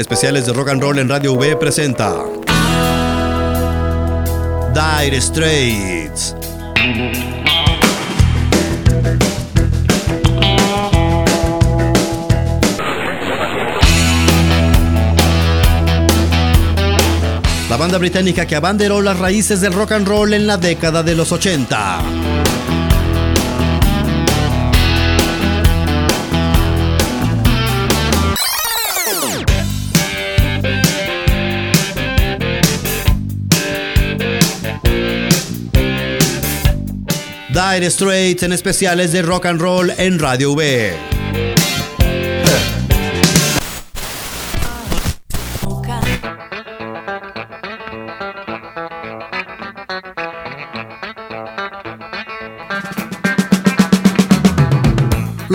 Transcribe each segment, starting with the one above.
especiales de rock and roll en Radio V presenta Dire Straits. La banda británica que abanderó las raíces del rock and roll en la década de los 80. Dire Straits en especiales de rock and roll en Radio V.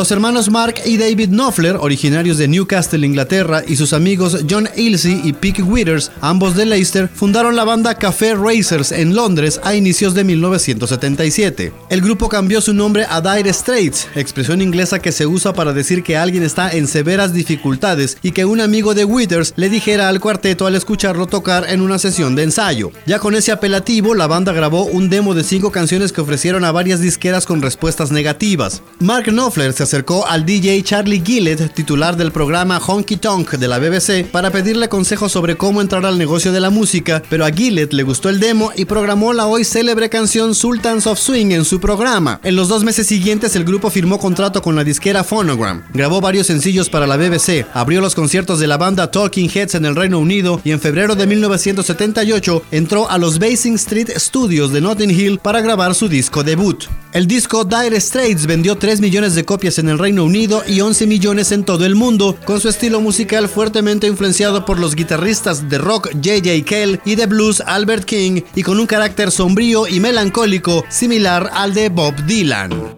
Los hermanos Mark y David Knopfler, originarios de Newcastle, Inglaterra, y sus amigos John Ilsey y Pick Withers, ambos de Leicester, fundaron la banda Café Racers en Londres a inicios de 1977. El grupo cambió su nombre a Dire Straits, expresión inglesa que se usa para decir que alguien está en severas dificultades y que un amigo de Withers le dijera al cuarteto al escucharlo tocar en una sesión de ensayo. Ya con ese apelativo, la banda grabó un demo de cinco canciones que ofrecieron a varias disqueras con respuestas negativas. Mark Knopfler se acercó al DJ Charlie Gillett, titular del programa Honky Tonk de la BBC, para pedirle consejos sobre cómo entrar al negocio de la música, pero a Gillett le gustó el demo y programó la hoy célebre canción Sultans of Swing en su programa. En los dos meses siguientes el grupo firmó contrato con la disquera Phonogram, grabó varios sencillos para la BBC, abrió los conciertos de la banda Talking Heads en el Reino Unido y en febrero de 1978 entró a los Basing Street Studios de Notting Hill para grabar su disco debut. El disco Dire Straits vendió 3 millones de copias en el Reino Unido y 11 millones en todo el mundo, con su estilo musical fuertemente influenciado por los guitarristas de rock J.J. Kell y de blues Albert King, y con un carácter sombrío y melancólico similar al de Bob Dylan.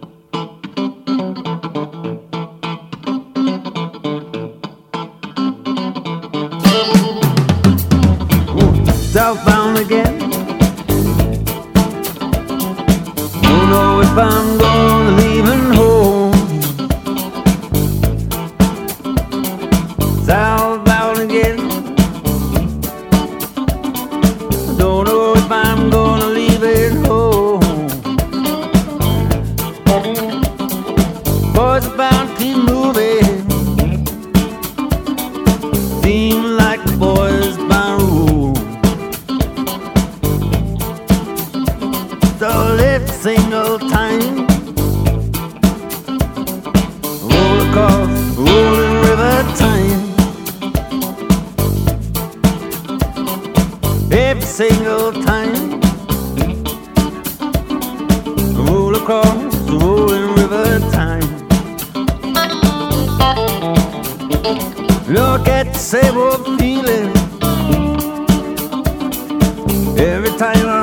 Look at the same old feeling every time I'm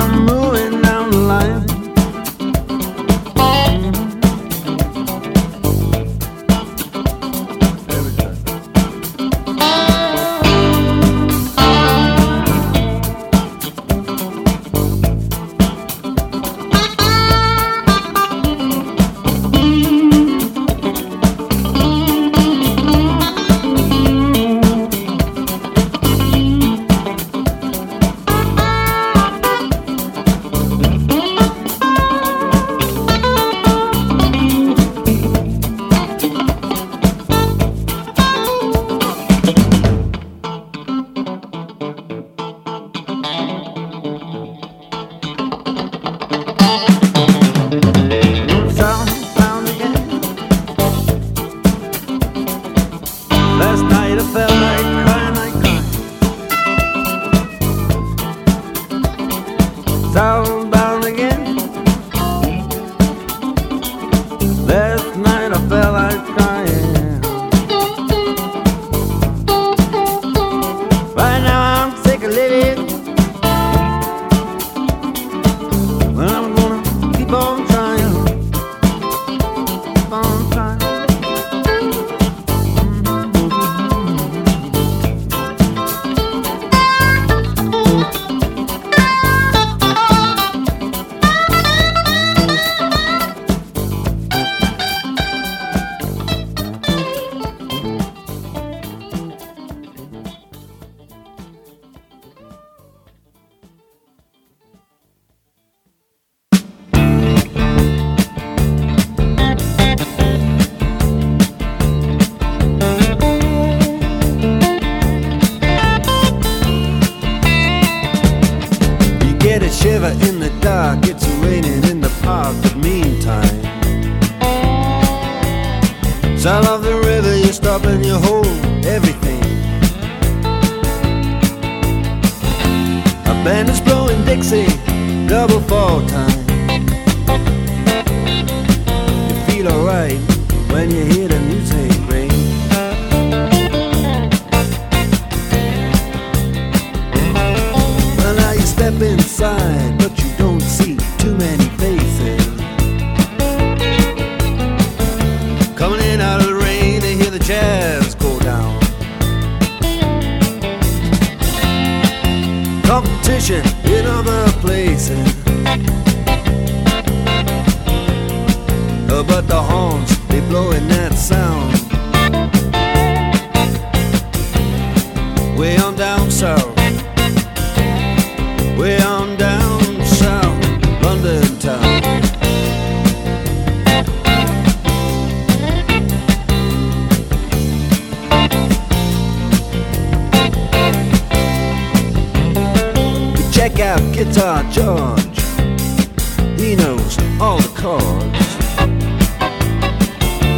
all the chords.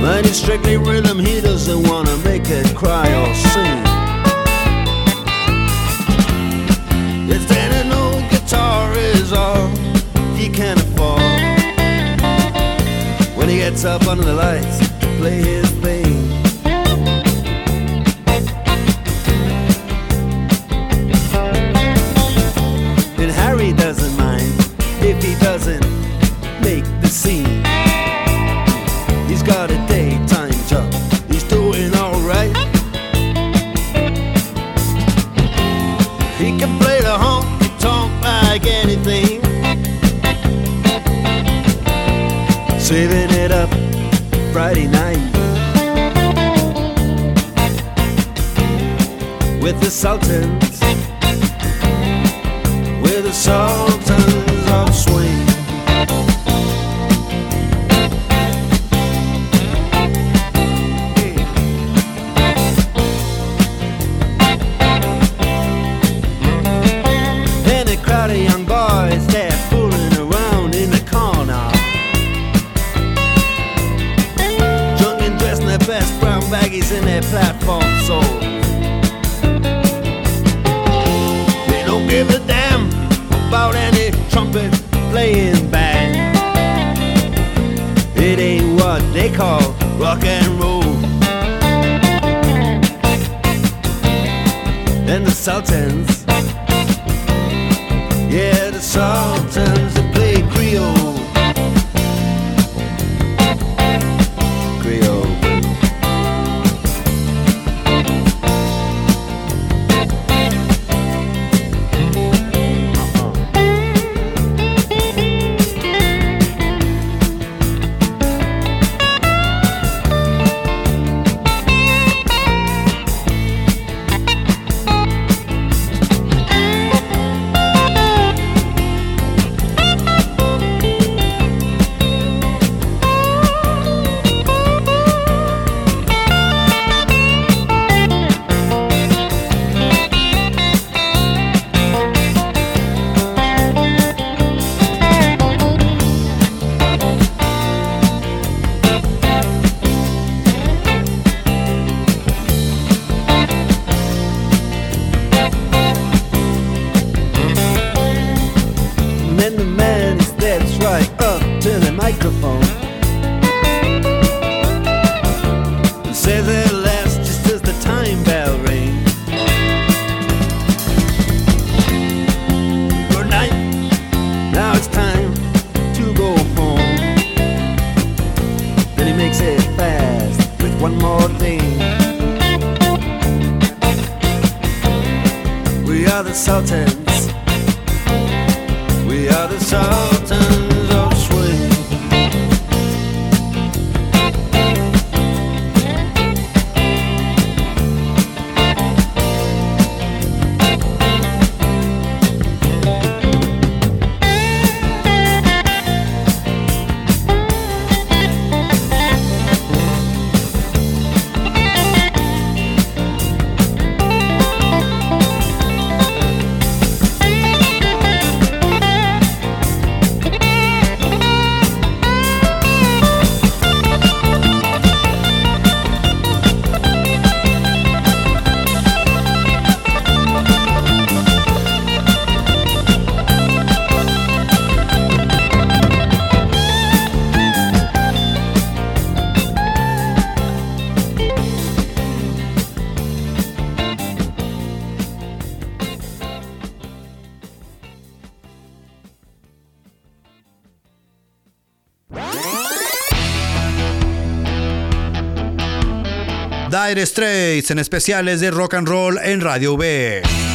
But it's strictly rhythm, he doesn't wanna make it cry or sing. If that old guitar is all he can afford, when he gets up under the lights to play his Sultans that play Creole. Dire Straits en especiales de rock and roll en Radio V.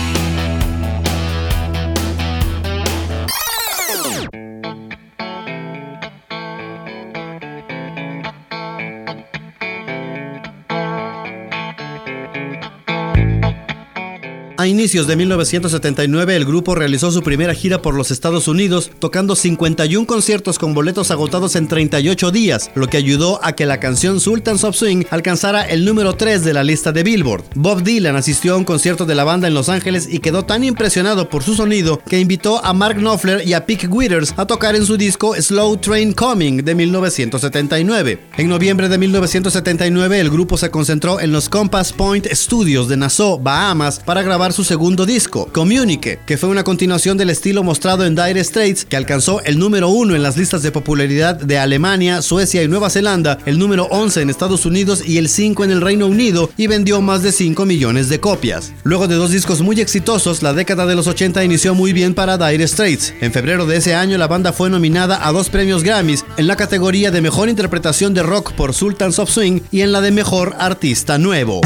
inicios de 1979 el grupo realizó su primera gira por los Estados Unidos, tocando 51 conciertos con boletos agotados en 38 días, lo que ayudó a que la canción Sultans of Swing alcanzara el número 3 de la lista de Billboard. Bob Dylan asistió a un concierto de la banda en Los Ángeles y quedó tan impresionado por su sonido que invitó a Mark Knopfler y a Pick Withers a tocar en su disco Slow Train Coming de 1979. En noviembre de 1979 el grupo se concentró en los Compass Point Studios de Nassau, Bahamas, para grabar su segundo disco, Communique, que fue una continuación del estilo mostrado en Dire Straits, que alcanzó el número uno en las listas de popularidad de Alemania, Suecia y Nueva Zelanda, el número 11 en Estados Unidos y el 5 en el Reino Unido, y vendió más de 5 millones de copias. Luego de dos discos muy exitosos, la década de los 80 inició muy bien para Dire Straits. En febrero de ese año, la banda fue nominada a dos premios Grammys en la categoría de Mejor Interpretación de Rock por Sultans of Swing y en la de Mejor Artista Nuevo.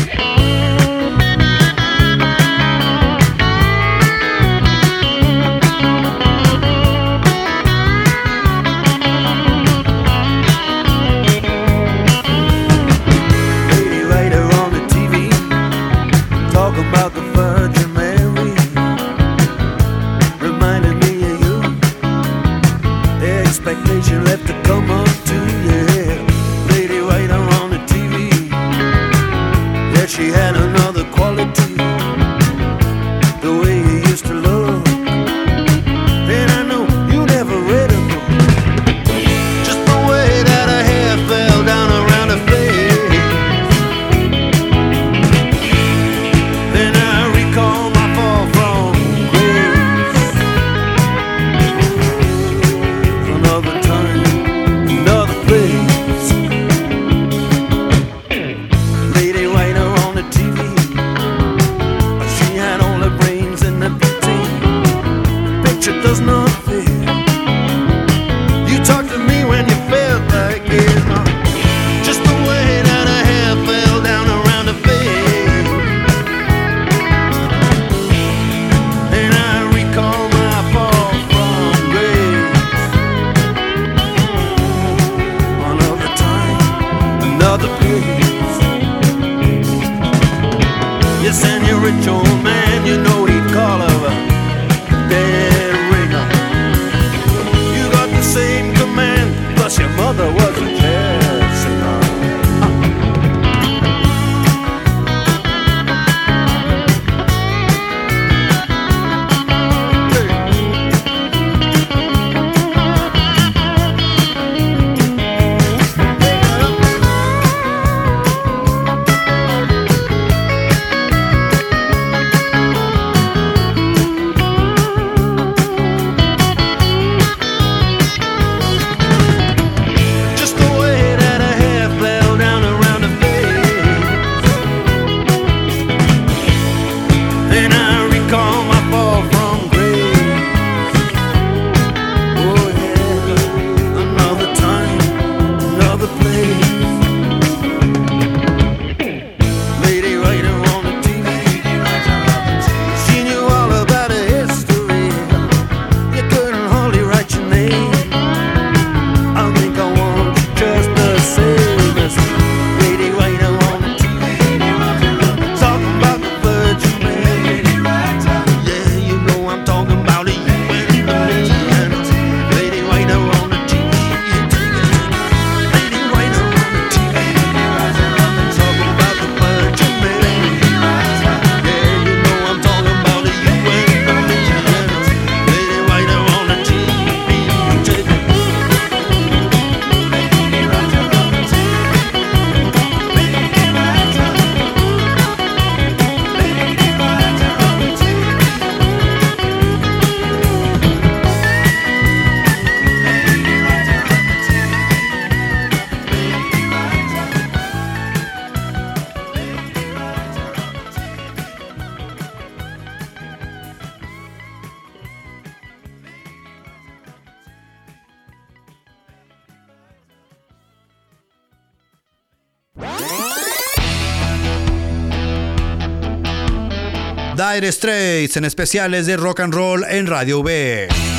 Straits en especiales de rock and roll en Radio V.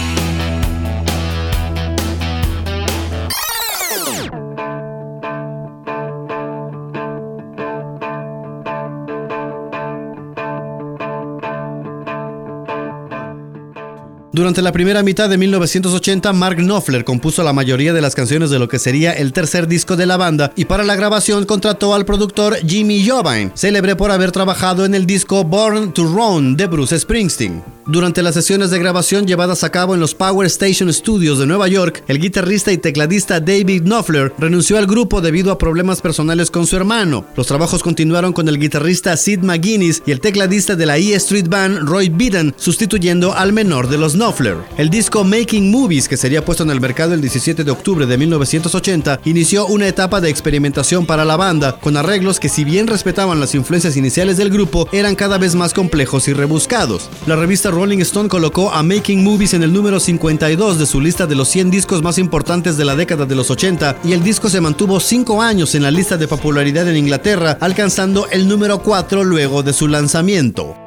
Durante la primera mitad de 1980, Mark Knopfler compuso la mayoría de las canciones de lo que sería el tercer disco de la banda y para la grabación contrató al productor Jimmy Jovine, célebre por haber trabajado en el disco Born to Run de Bruce Springsteen. Durante las sesiones de grabación llevadas a cabo en los Power Station Studios de Nueva York, el guitarrista y tecladista David Knopfler renunció al grupo debido a problemas personales con su hermano. Los trabajos continuaron con el guitarrista Sid McGuinness y el tecladista de la E Street Band Roy Beaton, sustituyendo al menor de los Knopfler. El disco Making Movies, que sería puesto en el mercado el 17 de octubre de 1980, inició una etapa de experimentación para la banda, con arreglos que si bien respetaban las influencias iniciales del grupo, eran cada vez más complejos y rebuscados. La revista Rolling Stone colocó a Making Movies en el número 52 de su lista de los 100 discos más importantes de la década de los 80 y el disco se mantuvo 5 años en la lista de popularidad en Inglaterra, alcanzando el número 4 luego de su lanzamiento.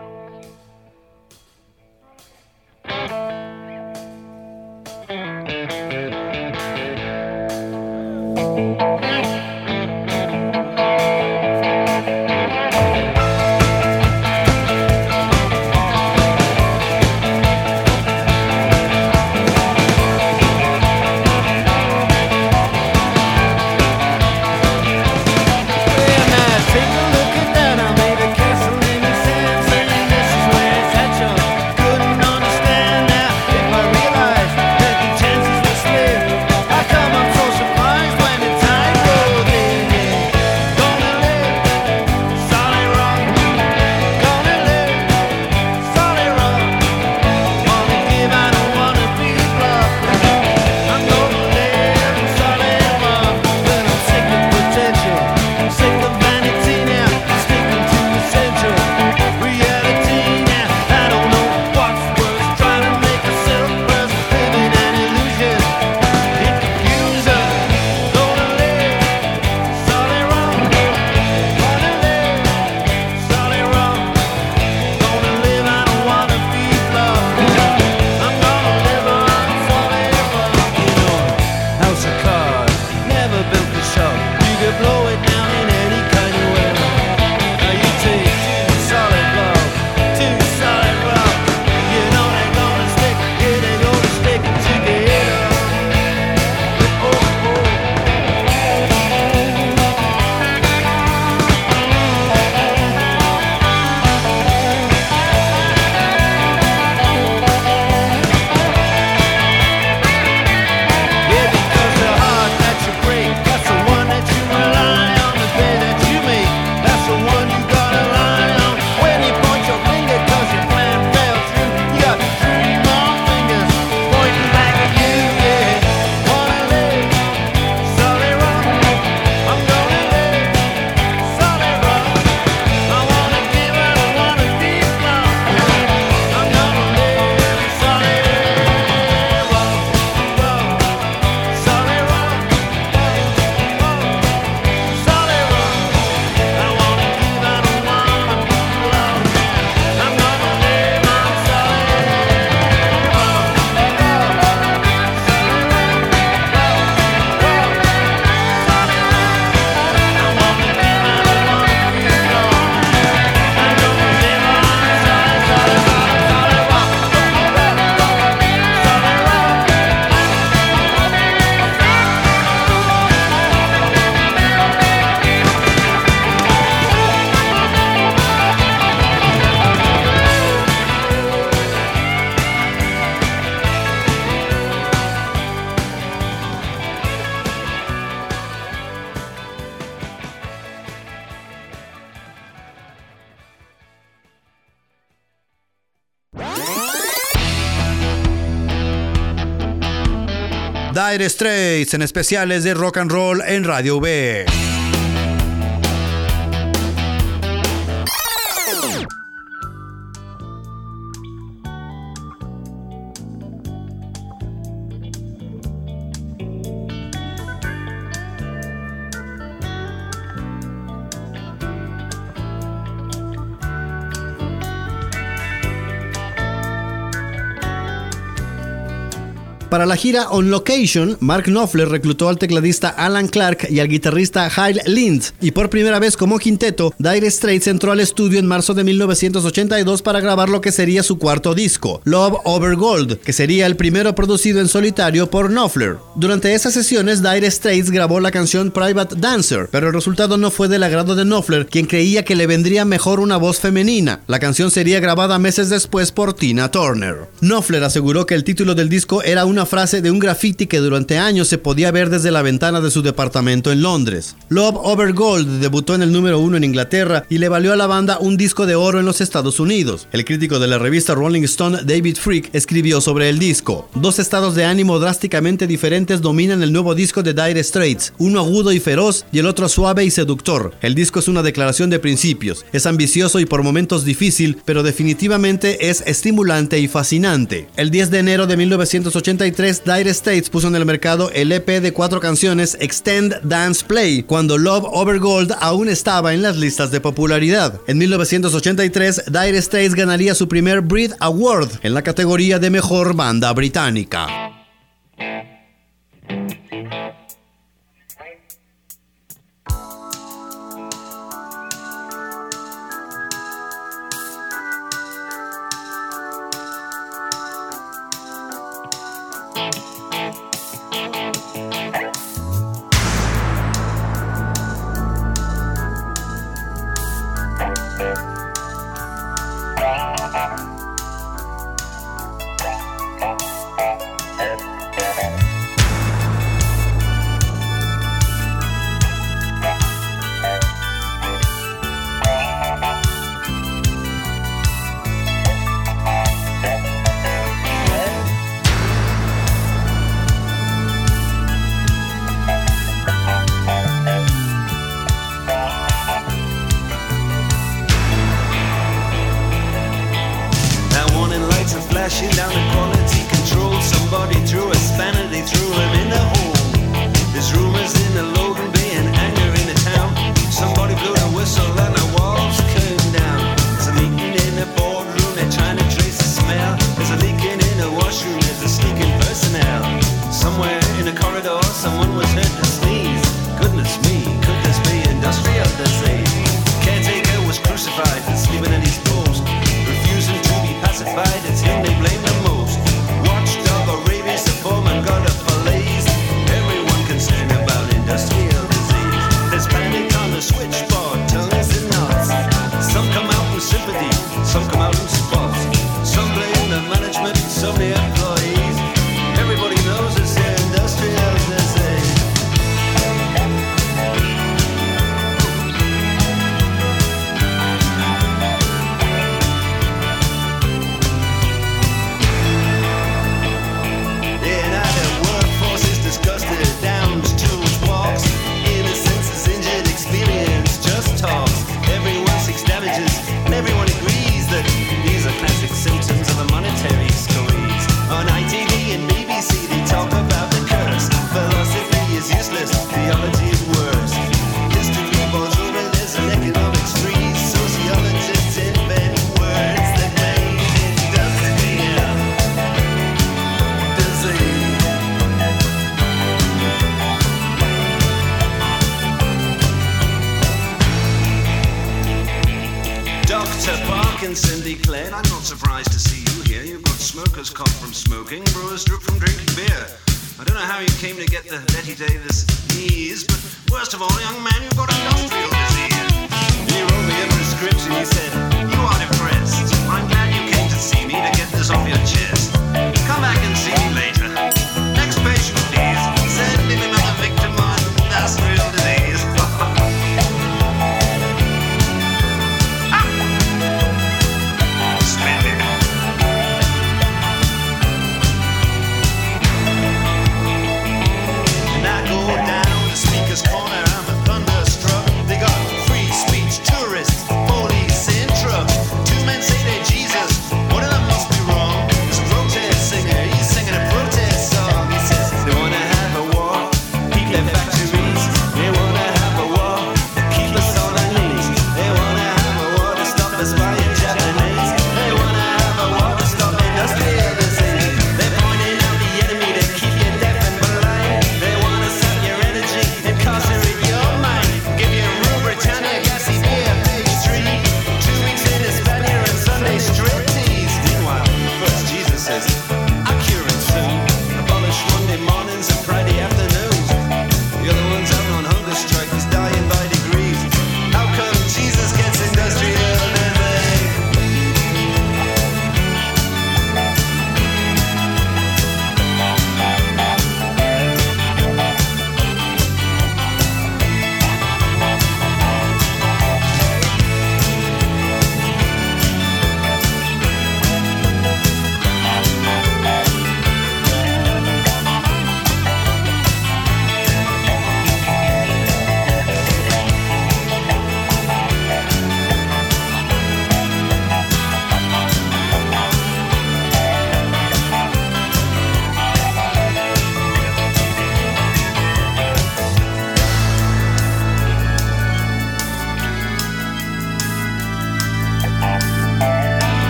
Dire Straits en especiales de rock and roll en Radio V. Para la gira On Location, Mark Knopfler reclutó al tecladista Alan Clark y al guitarrista Hyle Lind, y por primera vez como quinteto, Dire Straits entró al estudio en marzo de 1982 para grabar lo que sería su cuarto disco, Love Over Gold, que sería el primero producido en solitario por Knopfler. Durante esas sesiones, Dire Straits grabó la canción Private Dancer, pero el resultado no fue del agrado de Knopfler, quien creía que le vendría mejor una voz femenina. La canción sería grabada meses después por Tina Turner. Knopfler aseguró que el título del disco era una frase de un graffiti que durante años se podía ver desde la ventana de su departamento en Londres. Love Over Gold debutó en el número uno en Inglaterra y le valió a la banda un disco de oro en los Estados Unidos. El crítico de la revista Rolling Stone, David Freak, escribió sobre el disco. Dos estados de ánimo drásticamente diferentes dominan el nuevo disco de Dire Straits, uno agudo y feroz y el otro suave y seductor. El disco es una declaración de principios, es ambicioso y por momentos difícil, pero definitivamente es estimulante y fascinante. El 10 de enero de 1983, Dire Straits puso en el mercado el EP de cuatro canciones Extend Dance Play, cuando Love Over Gold aún estaba en las listas de popularidad. En 1983, Dire Straits ganaría su primer Brit Award en la categoría de mejor banda británica. shoot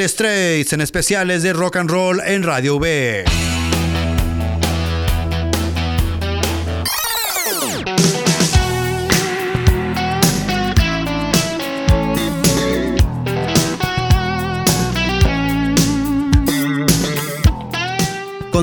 Dire en especiales de rock and roll en Radio V.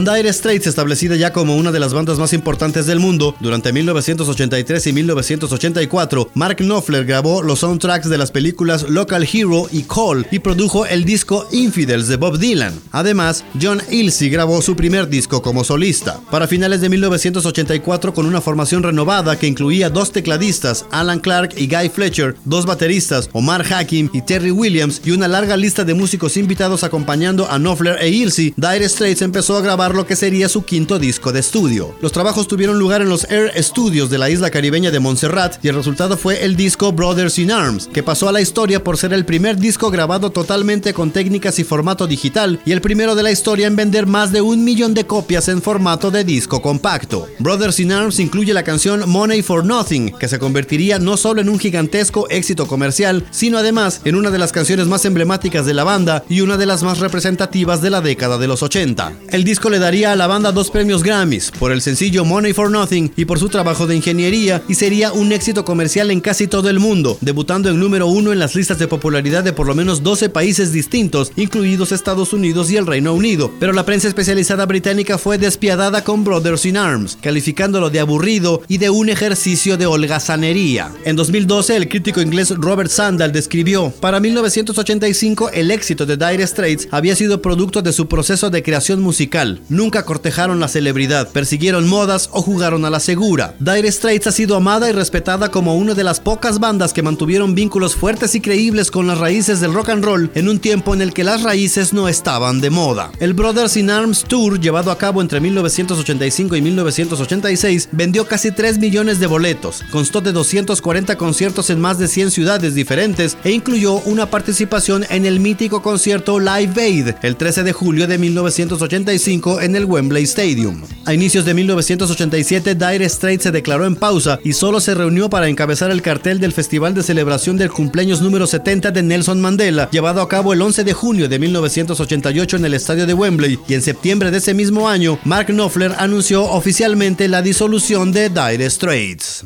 Dire Straits establecida ya como una de las bandas más importantes del mundo, durante 1983 y 1984, Mark Knopfler grabó los soundtracks de las películas Local Hero y Call y produjo el disco Infidels de Bob Dylan. Además, John Ilsey grabó su primer disco como solista. Para finales de 1984, con una formación renovada que incluía dos tecladistas, Alan Clark y Guy Fletcher, dos bateristas, Omar Hakim y Terry Williams, y una larga lista de músicos invitados acompañando a Knopfler e Ilsey, Dire Straits empezó a grabar lo que sería su quinto disco de estudio. Los trabajos tuvieron lugar en los Air Studios de la isla caribeña de Montserrat y el resultado fue el disco Brothers in Arms, que pasó a la historia por ser el primer disco grabado totalmente con técnicas y formato digital y el primero de la historia en vender más de un millón de copias en formato de disco compacto. Brothers in Arms incluye la canción Money for Nothing, que se convertiría no solo en un gigantesco éxito comercial, sino además en una de las canciones más emblemáticas de la banda y una de las más representativas de la década de los 80. El disco le daría a la banda dos premios Grammys por el sencillo Money for Nothing y por su trabajo de ingeniería y sería un éxito comercial en casi todo el mundo, debutando en número uno en las listas de popularidad de por lo menos 12 países distintos, incluidos Estados Unidos y el Reino Unido. Pero la prensa especializada británica fue despiadada con Brothers in Arms, calificándolo de aburrido y de un ejercicio de holgazanería. En 2012, el crítico inglés Robert Sandal describió, para 1985 el éxito de Dire Straits había sido producto de su proceso de creación musical. Nunca cortejaron la celebridad, persiguieron modas o jugaron a la segura. Dire Straits ha sido amada y respetada como una de las pocas bandas que mantuvieron vínculos fuertes y creíbles con las raíces del rock and roll en un tiempo en el que las raíces no estaban de moda. El Brothers in Arms Tour, llevado a cabo entre 1985 y 1986, vendió casi 3 millones de boletos, constó de 240 conciertos en más de 100 ciudades diferentes e incluyó una participación en el mítico concierto Live Aid el 13 de julio de 1985 en el Wembley Stadium. A inicios de 1987, Dire Straits se declaró en pausa y solo se reunió para encabezar el cartel del Festival de Celebración del Cumpleaños número 70 de Nelson Mandela, llevado a cabo el 11 de junio de 1988 en el estadio de Wembley, y en septiembre de ese mismo año, Mark Knopfler anunció oficialmente la disolución de Dire Straits.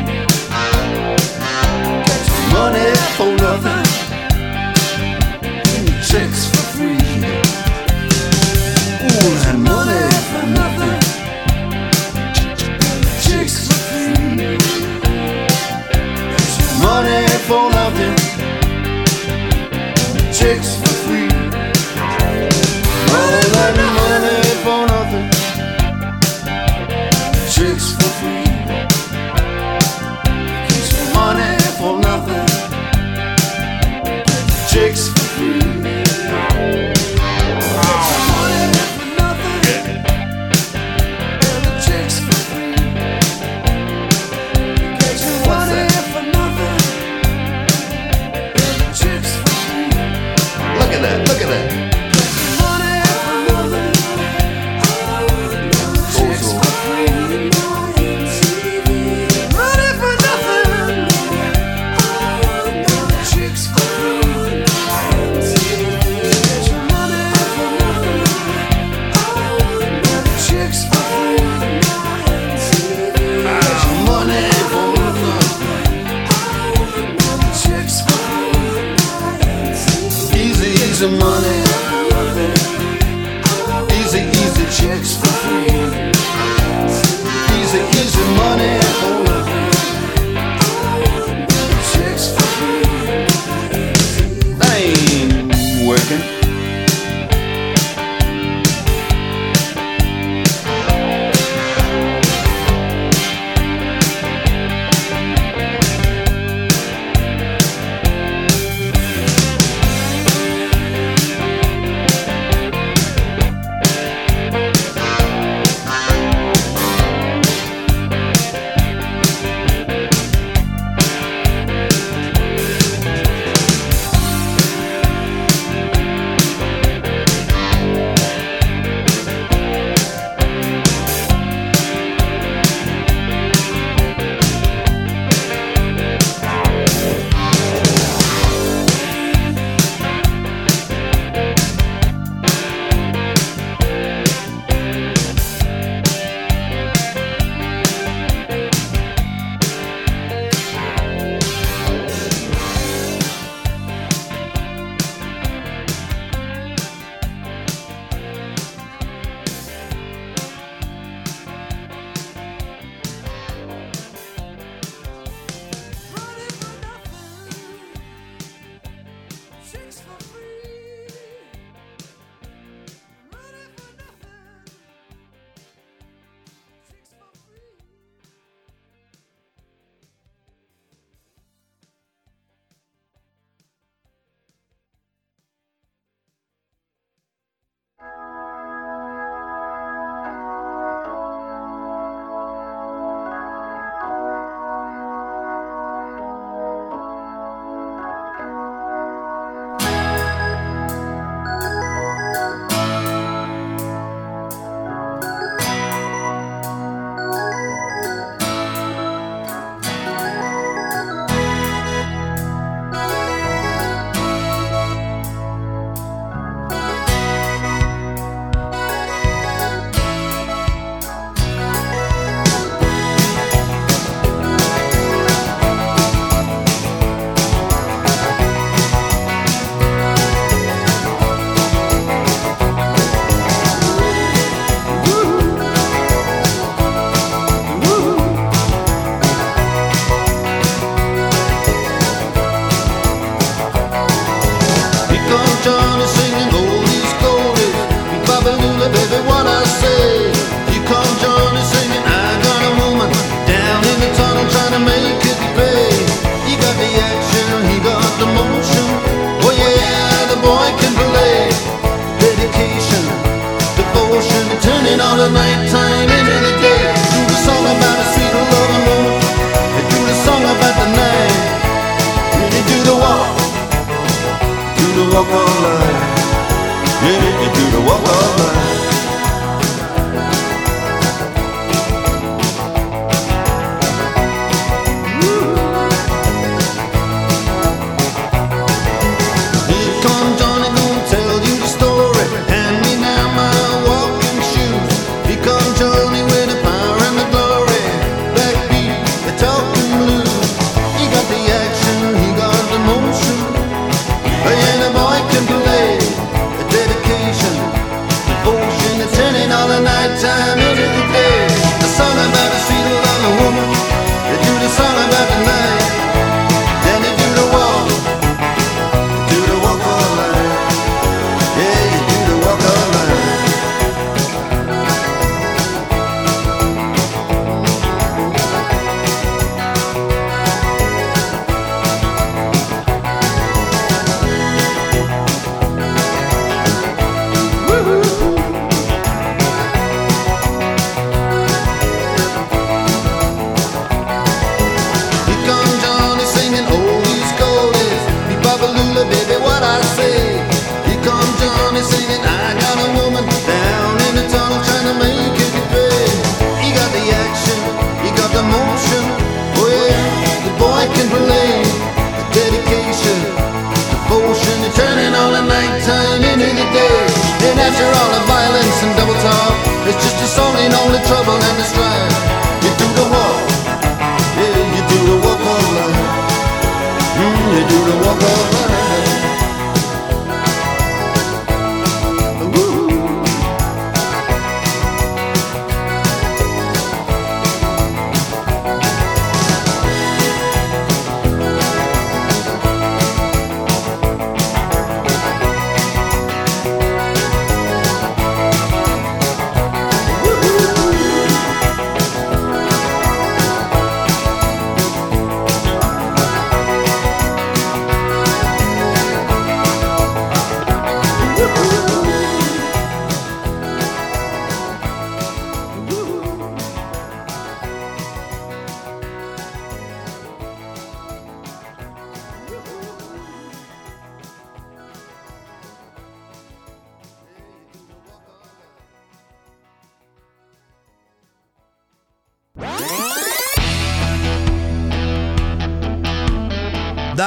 six.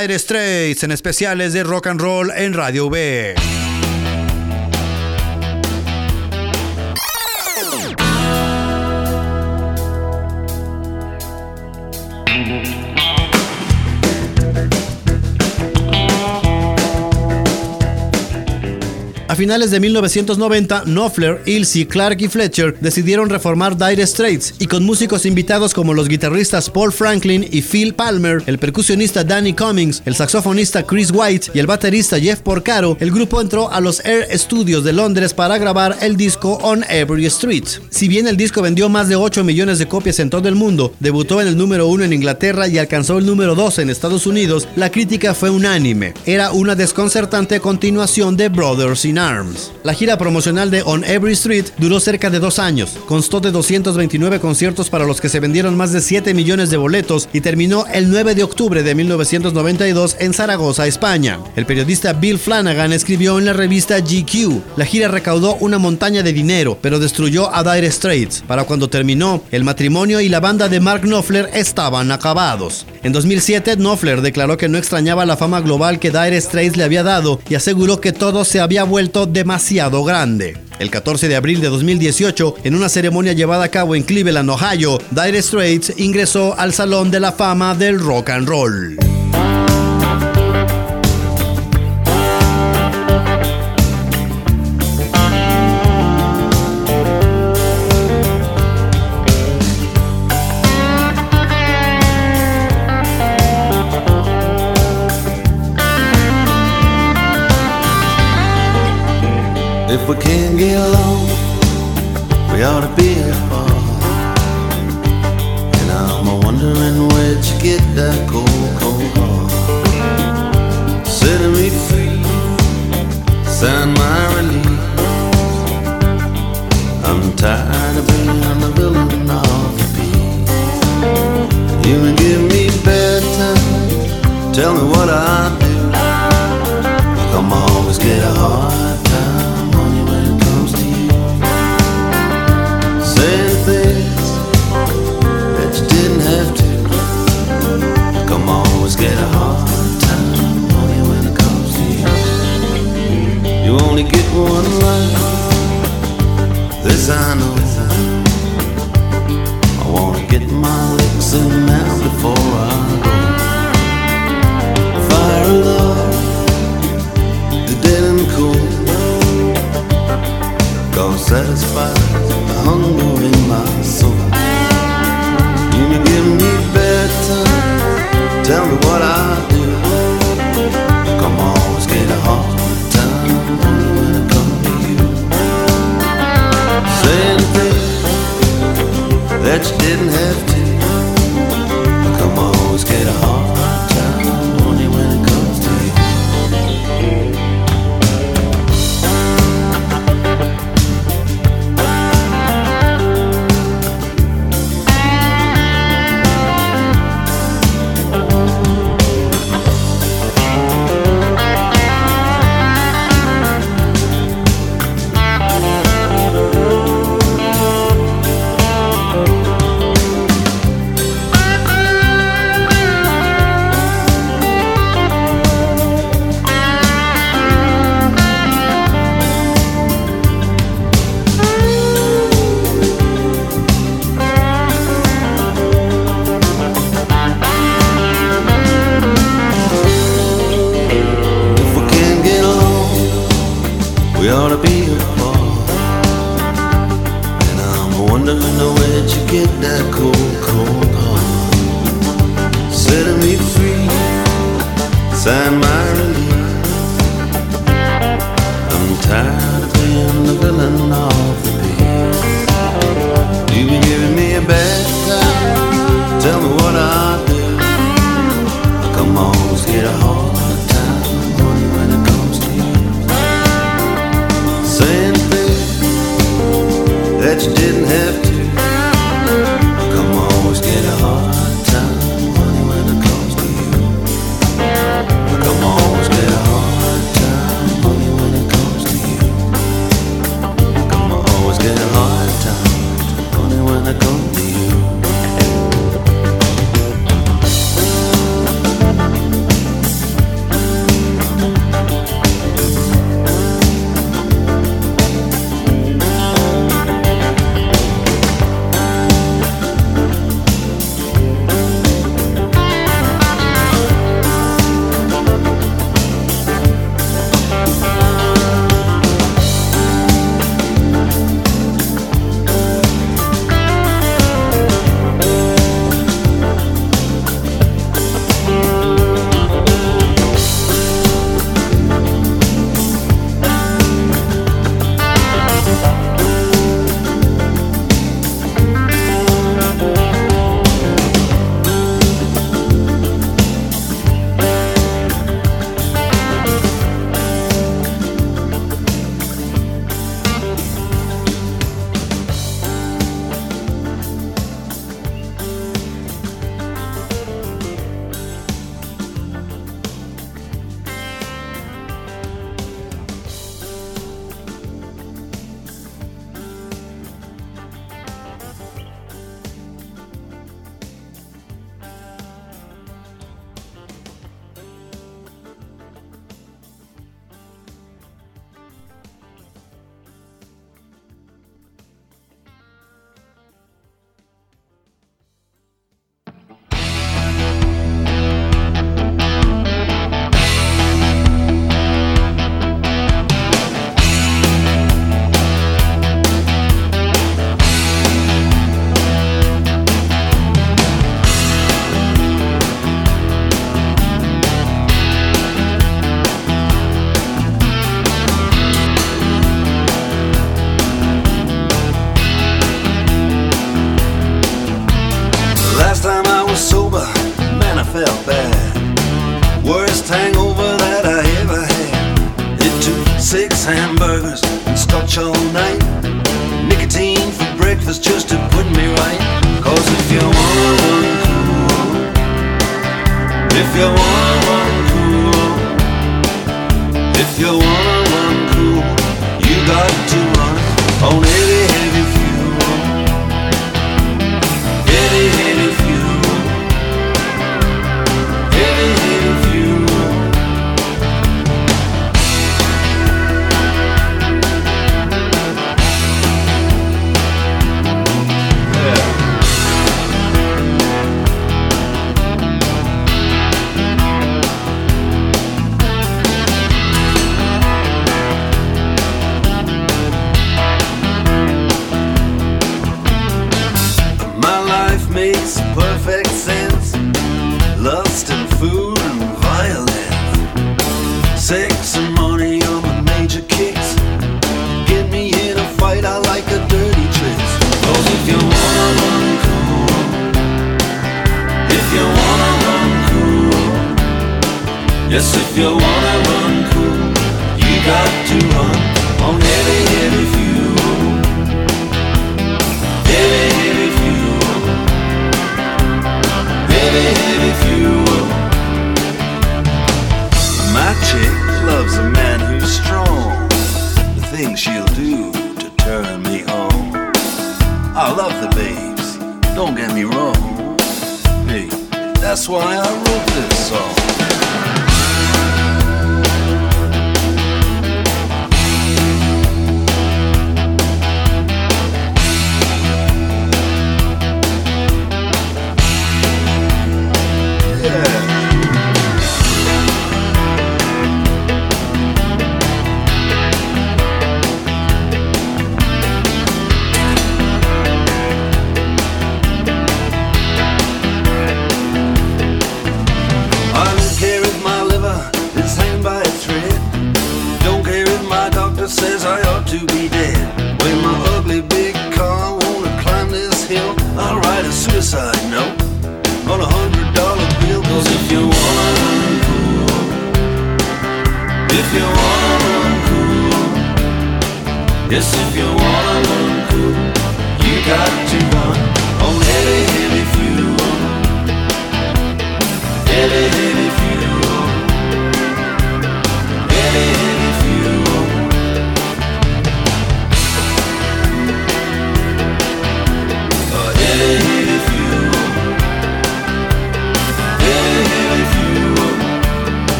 Dire Straits en especiales de rock and roll en Radio V. finales de 1990, Knopfler, Ilse, Clark y Fletcher decidieron reformar Dire Straits y con músicos invitados como los guitarristas Paul Franklin y Phil Palmer, el percusionista Danny Cummings, el saxofonista Chris White y el baterista Jeff Porcaro, el grupo entró a los Air Studios de Londres para grabar el disco On Every Street. Si bien el disco vendió más de 8 millones de copias en todo el mundo, debutó en el número 1 en Inglaterra y alcanzó el número 2 en Estados Unidos, la crítica fue unánime. Era una desconcertante continuación de Brothers in Arms. La gira promocional de On Every Street duró cerca de dos años, constó de 229 conciertos para los que se vendieron más de 7 millones de boletos y terminó el 9 de octubre de 1992 en Zaragoza, España. El periodista Bill Flanagan escribió en la revista GQ, la gira recaudó una montaña de dinero, pero destruyó a Dire Straits. Para cuando terminó, el matrimonio y la banda de Mark Knopfler estaban acabados. En 2007, Knopfler declaró que no extrañaba la fama global que Dire Straits le había dado y aseguró que todo se había vuelto demasiado grande. El 14 de abril de 2018, en una ceremonia llevada a cabo en Cleveland, Ohio, Dire Straits ingresó al Salón de la Fama del Rock and Roll.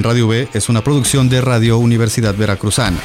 en Radio B es una producción de Radio Universidad Veracruzana.